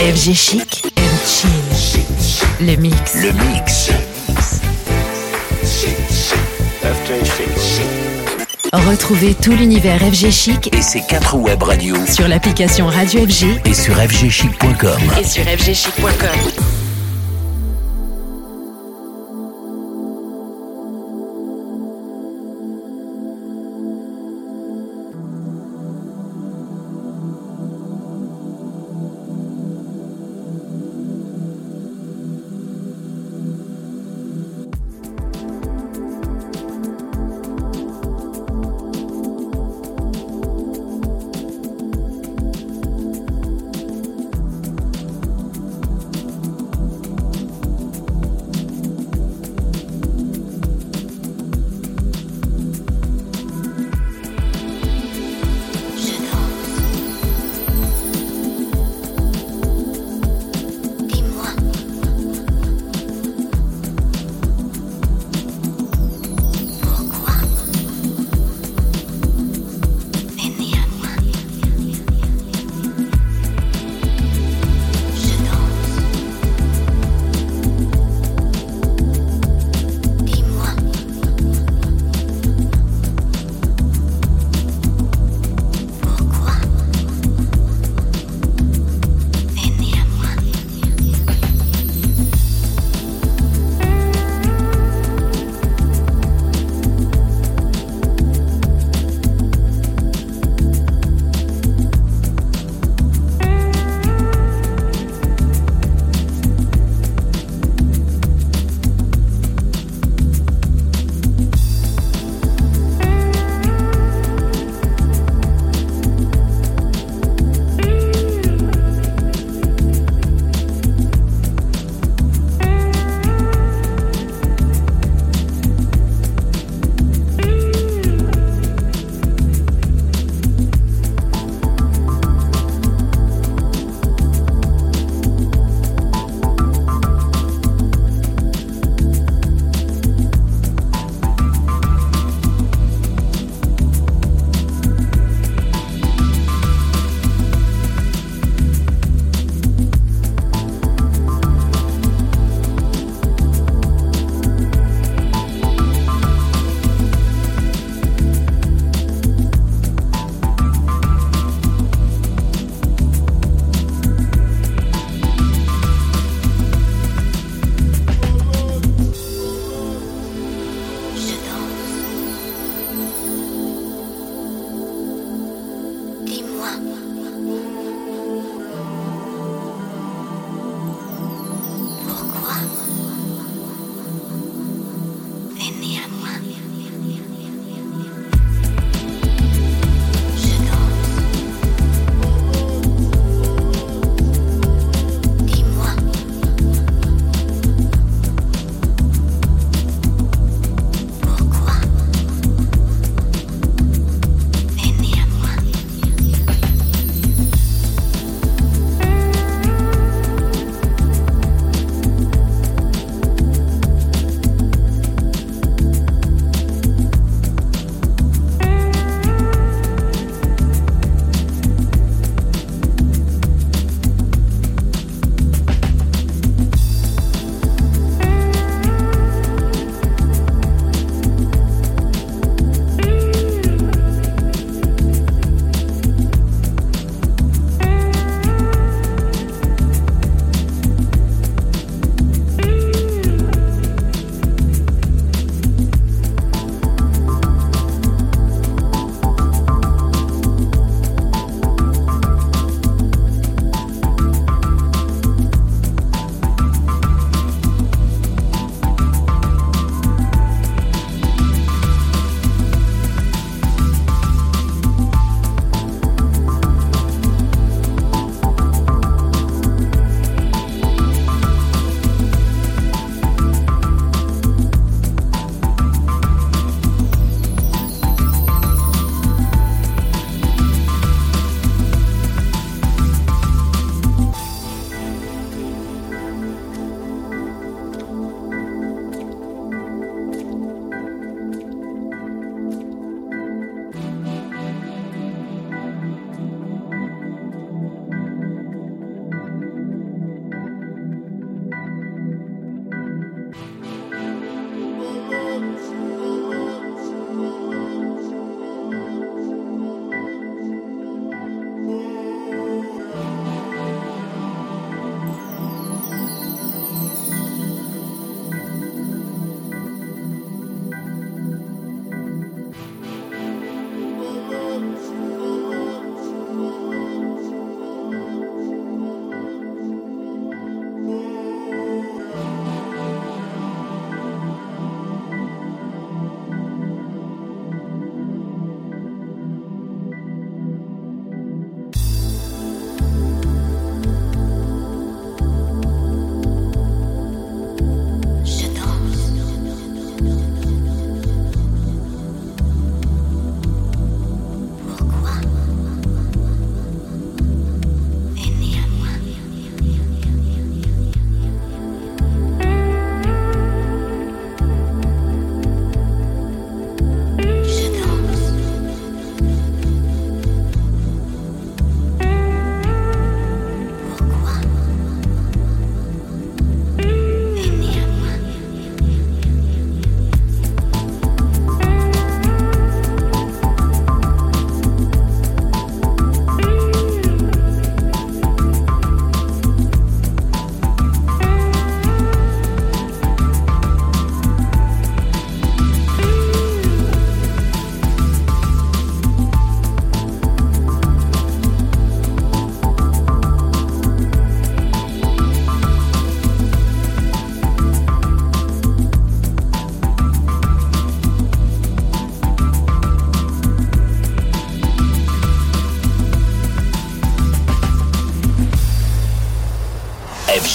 FG Chic and Chill. Le mix. Le mix. Retrouvez tout l'univers FG Chic Et ses quatre web radios sur l'application Radio FG et sur fgchic.com. et sur fgchic.com.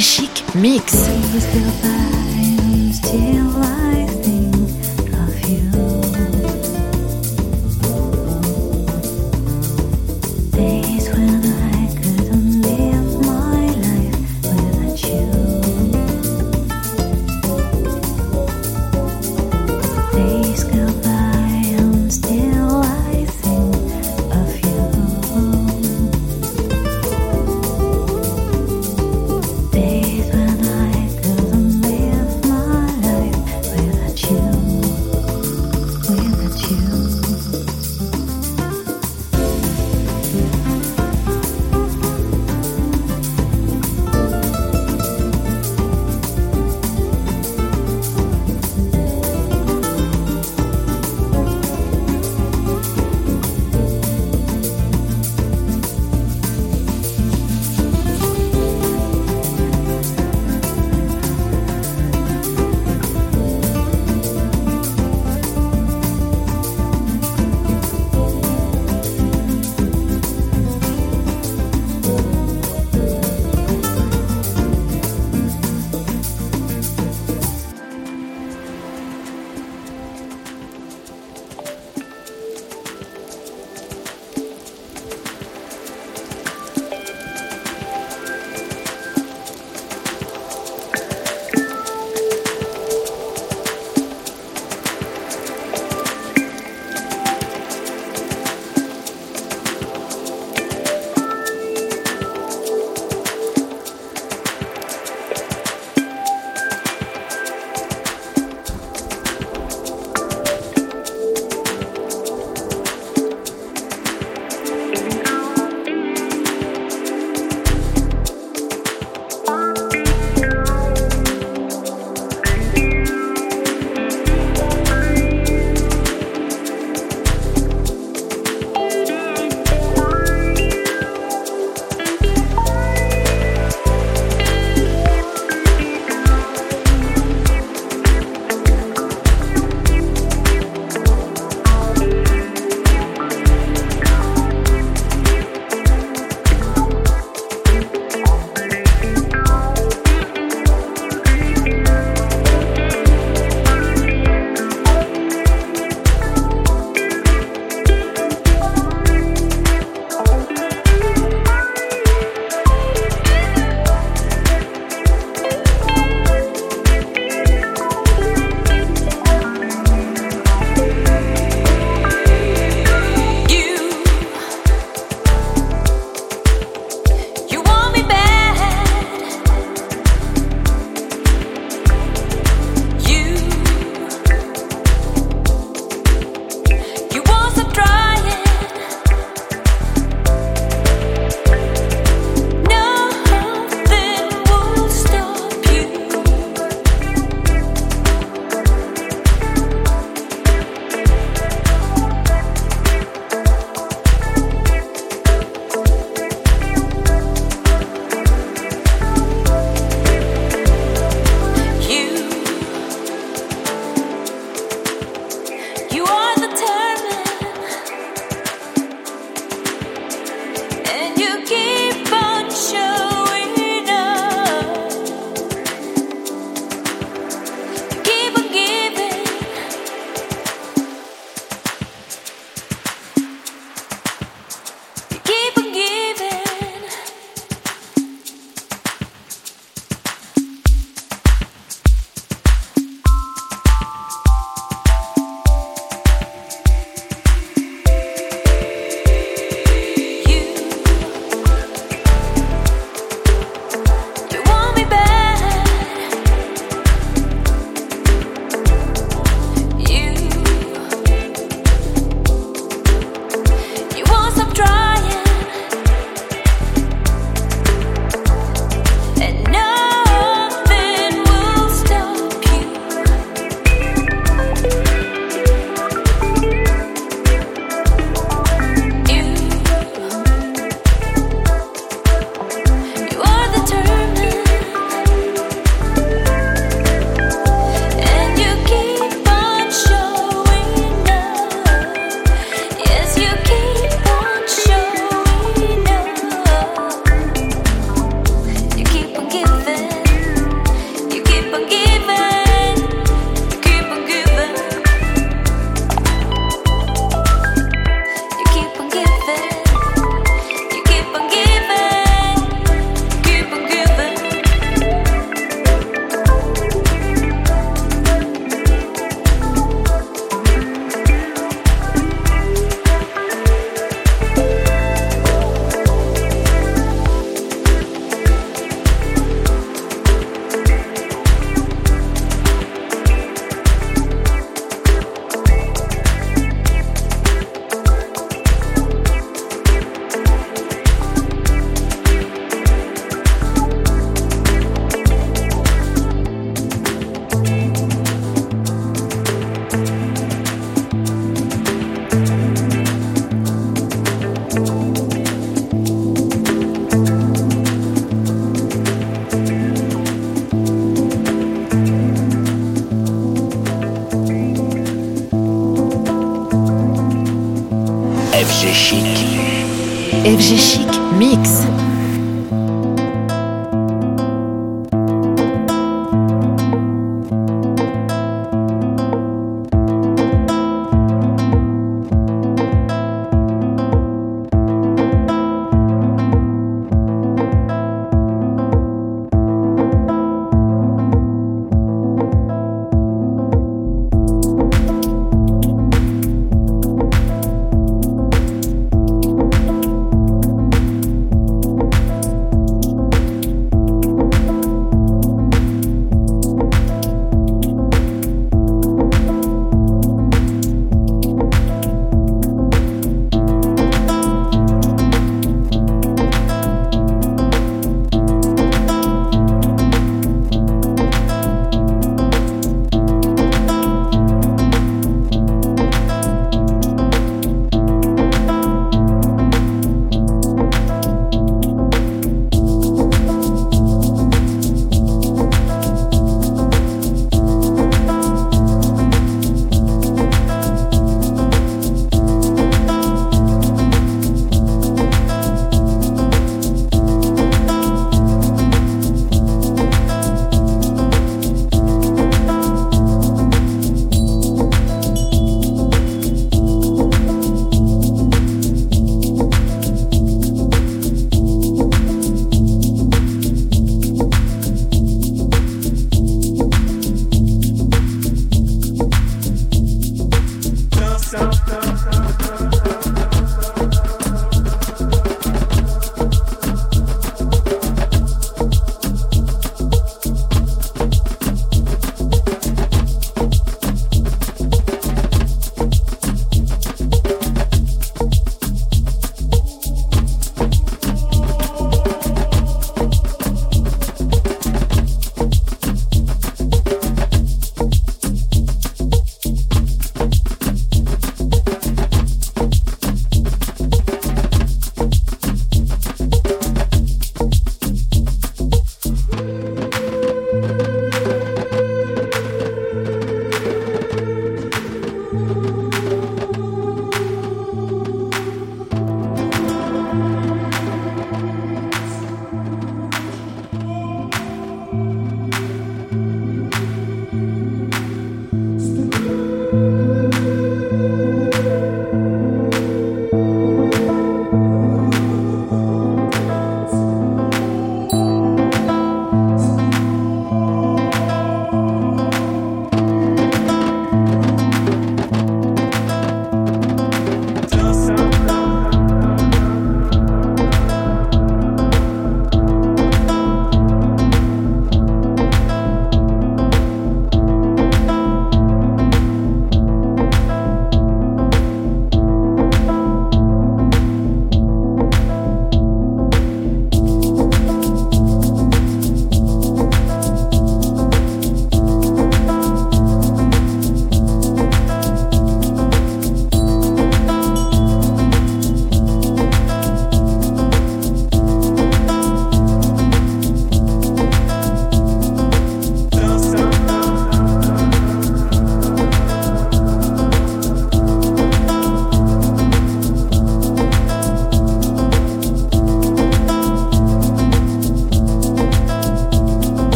Chic Mix.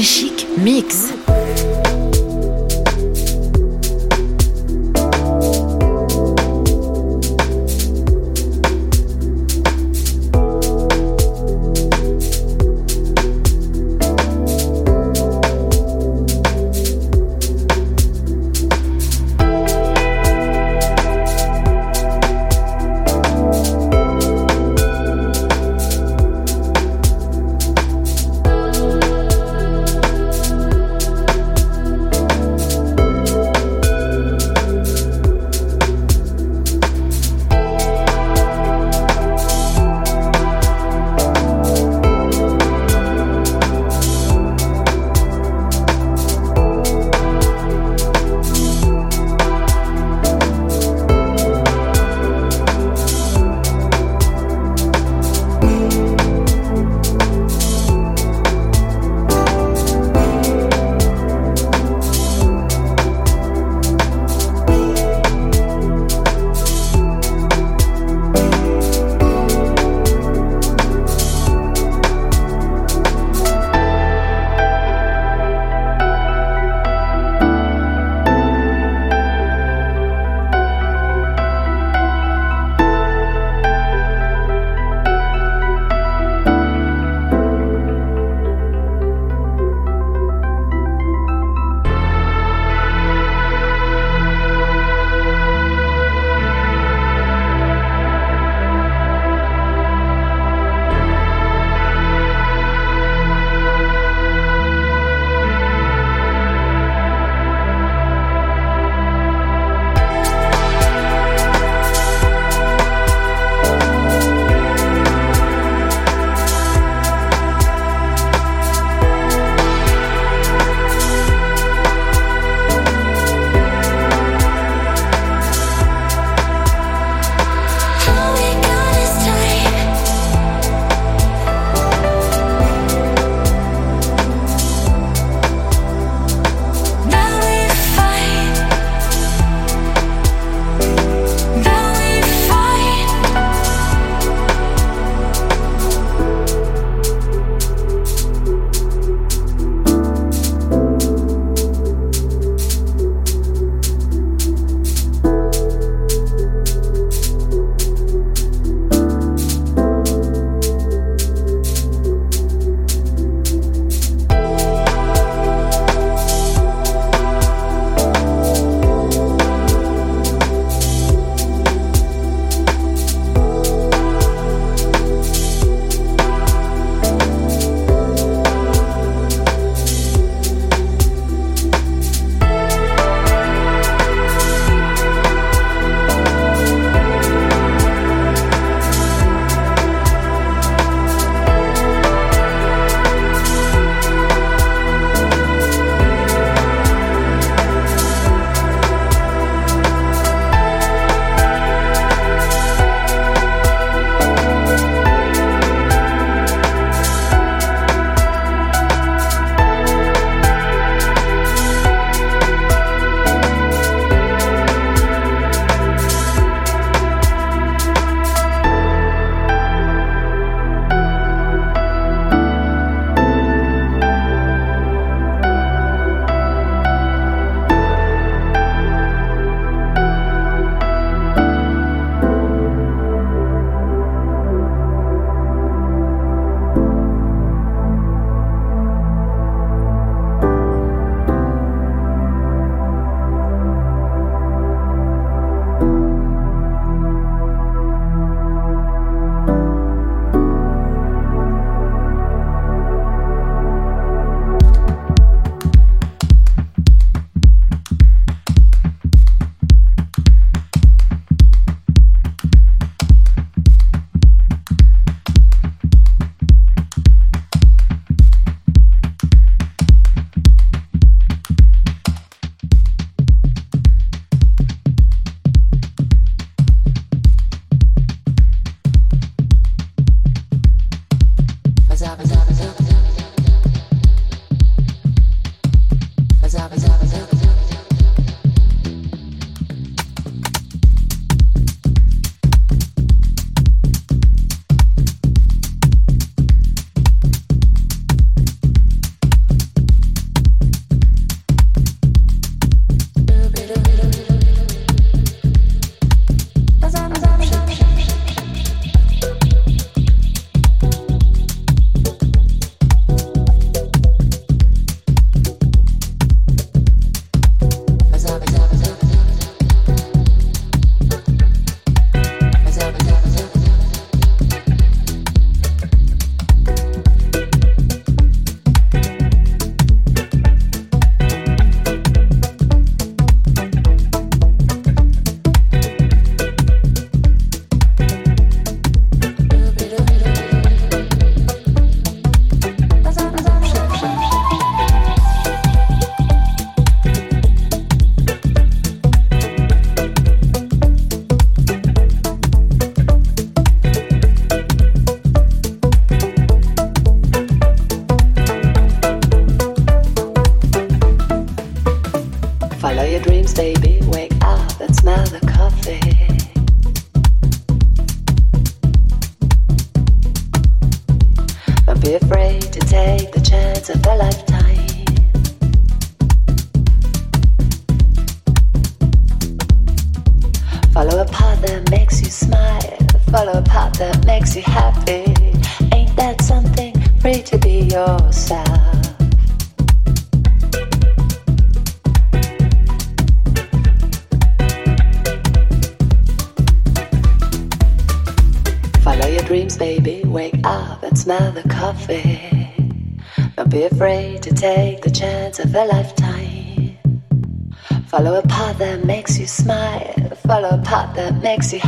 She.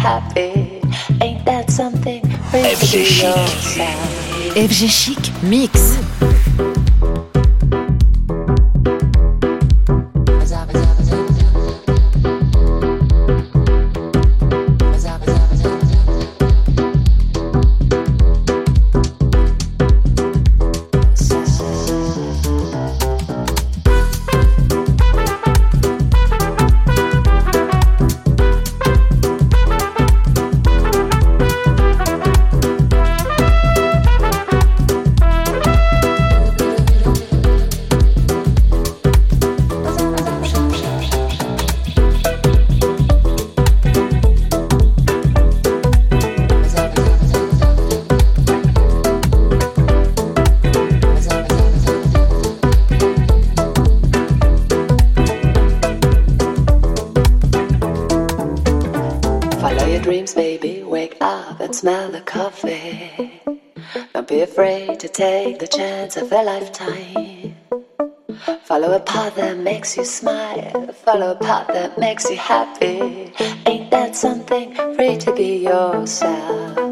happy. Ain't that something? FG Chic. FG Chic Mix. to take the chance of a lifetime. Follow a path that makes you smile, follow a path that makes you happy. Ain't that something? Free to be yourself.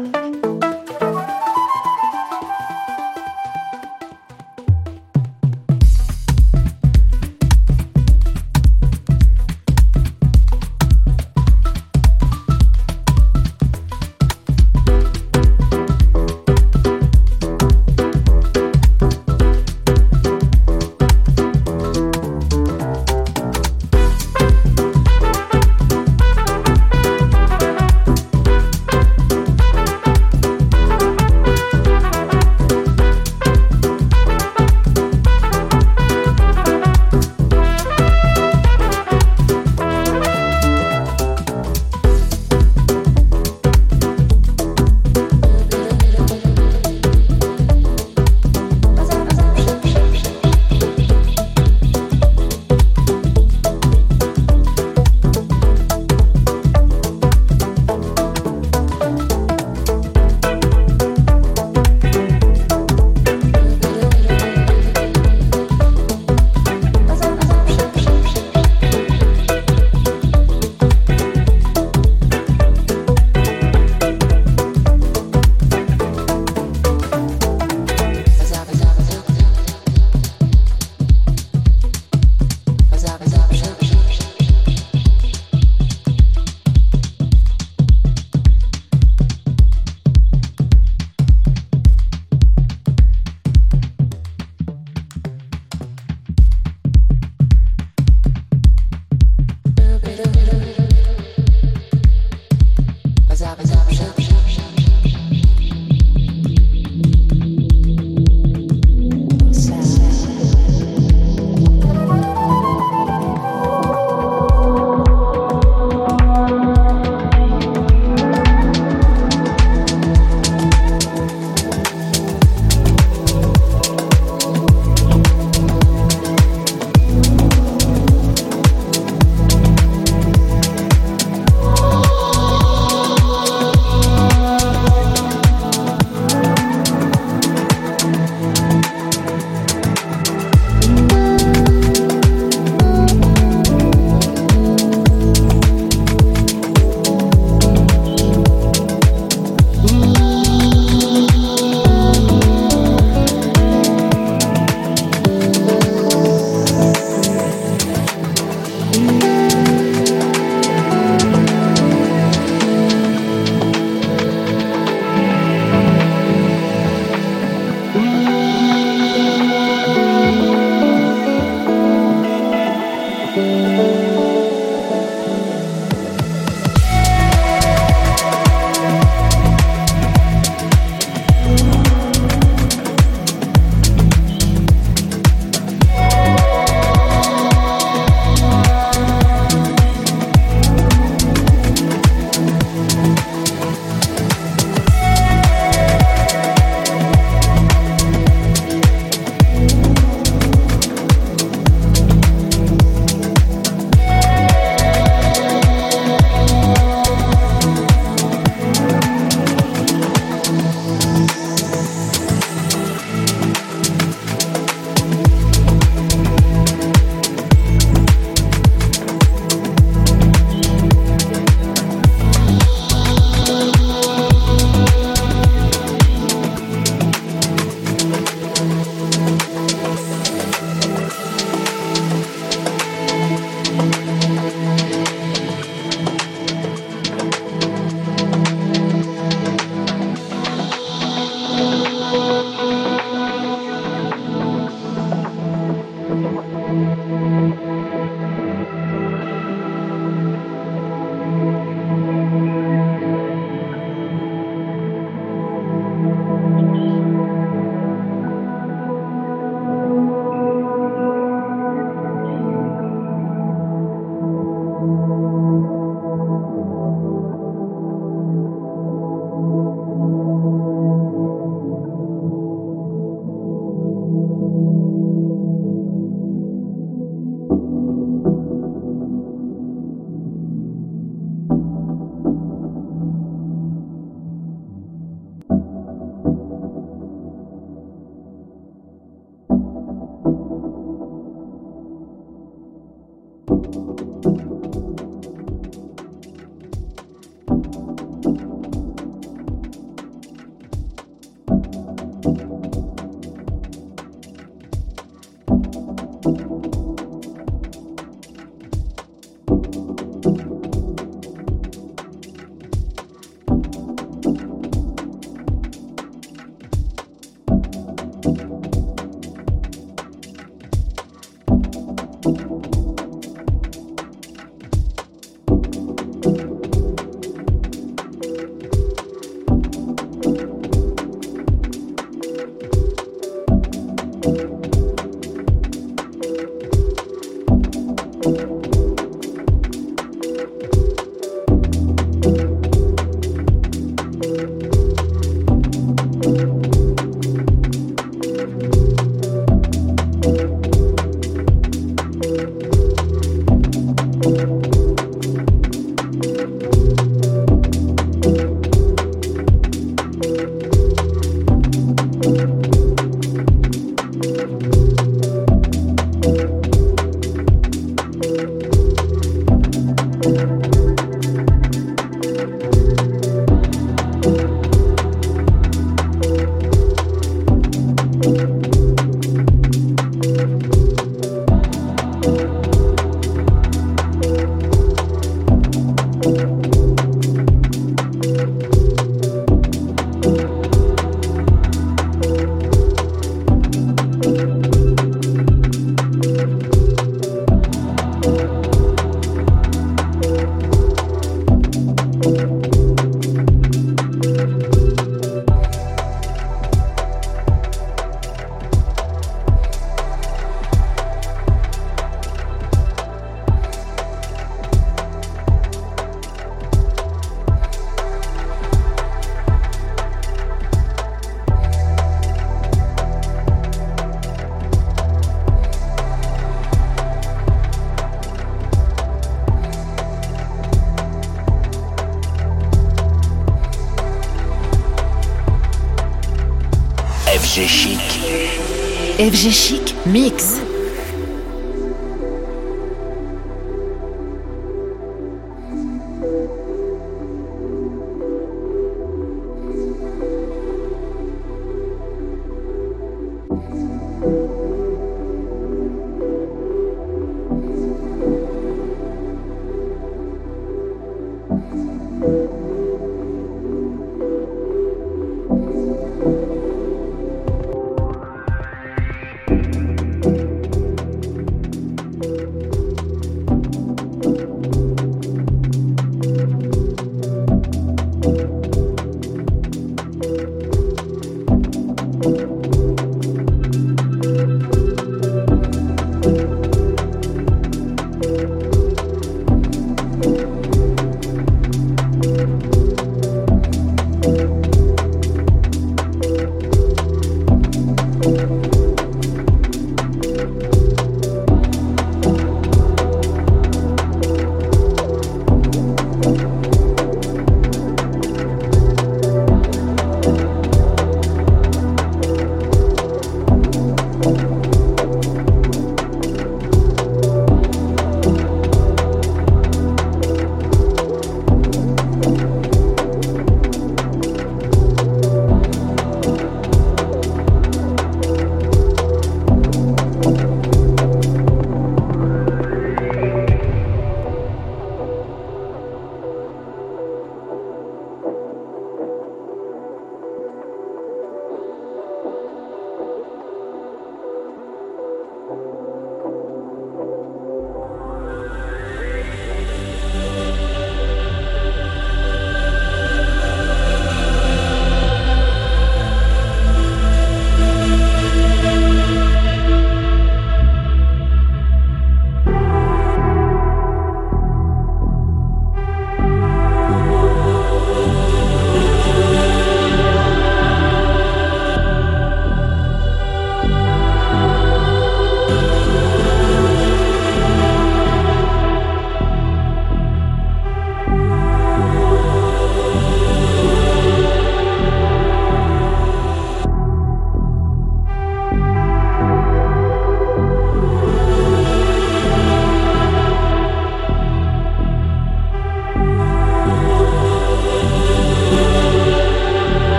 FG Chic. Mix.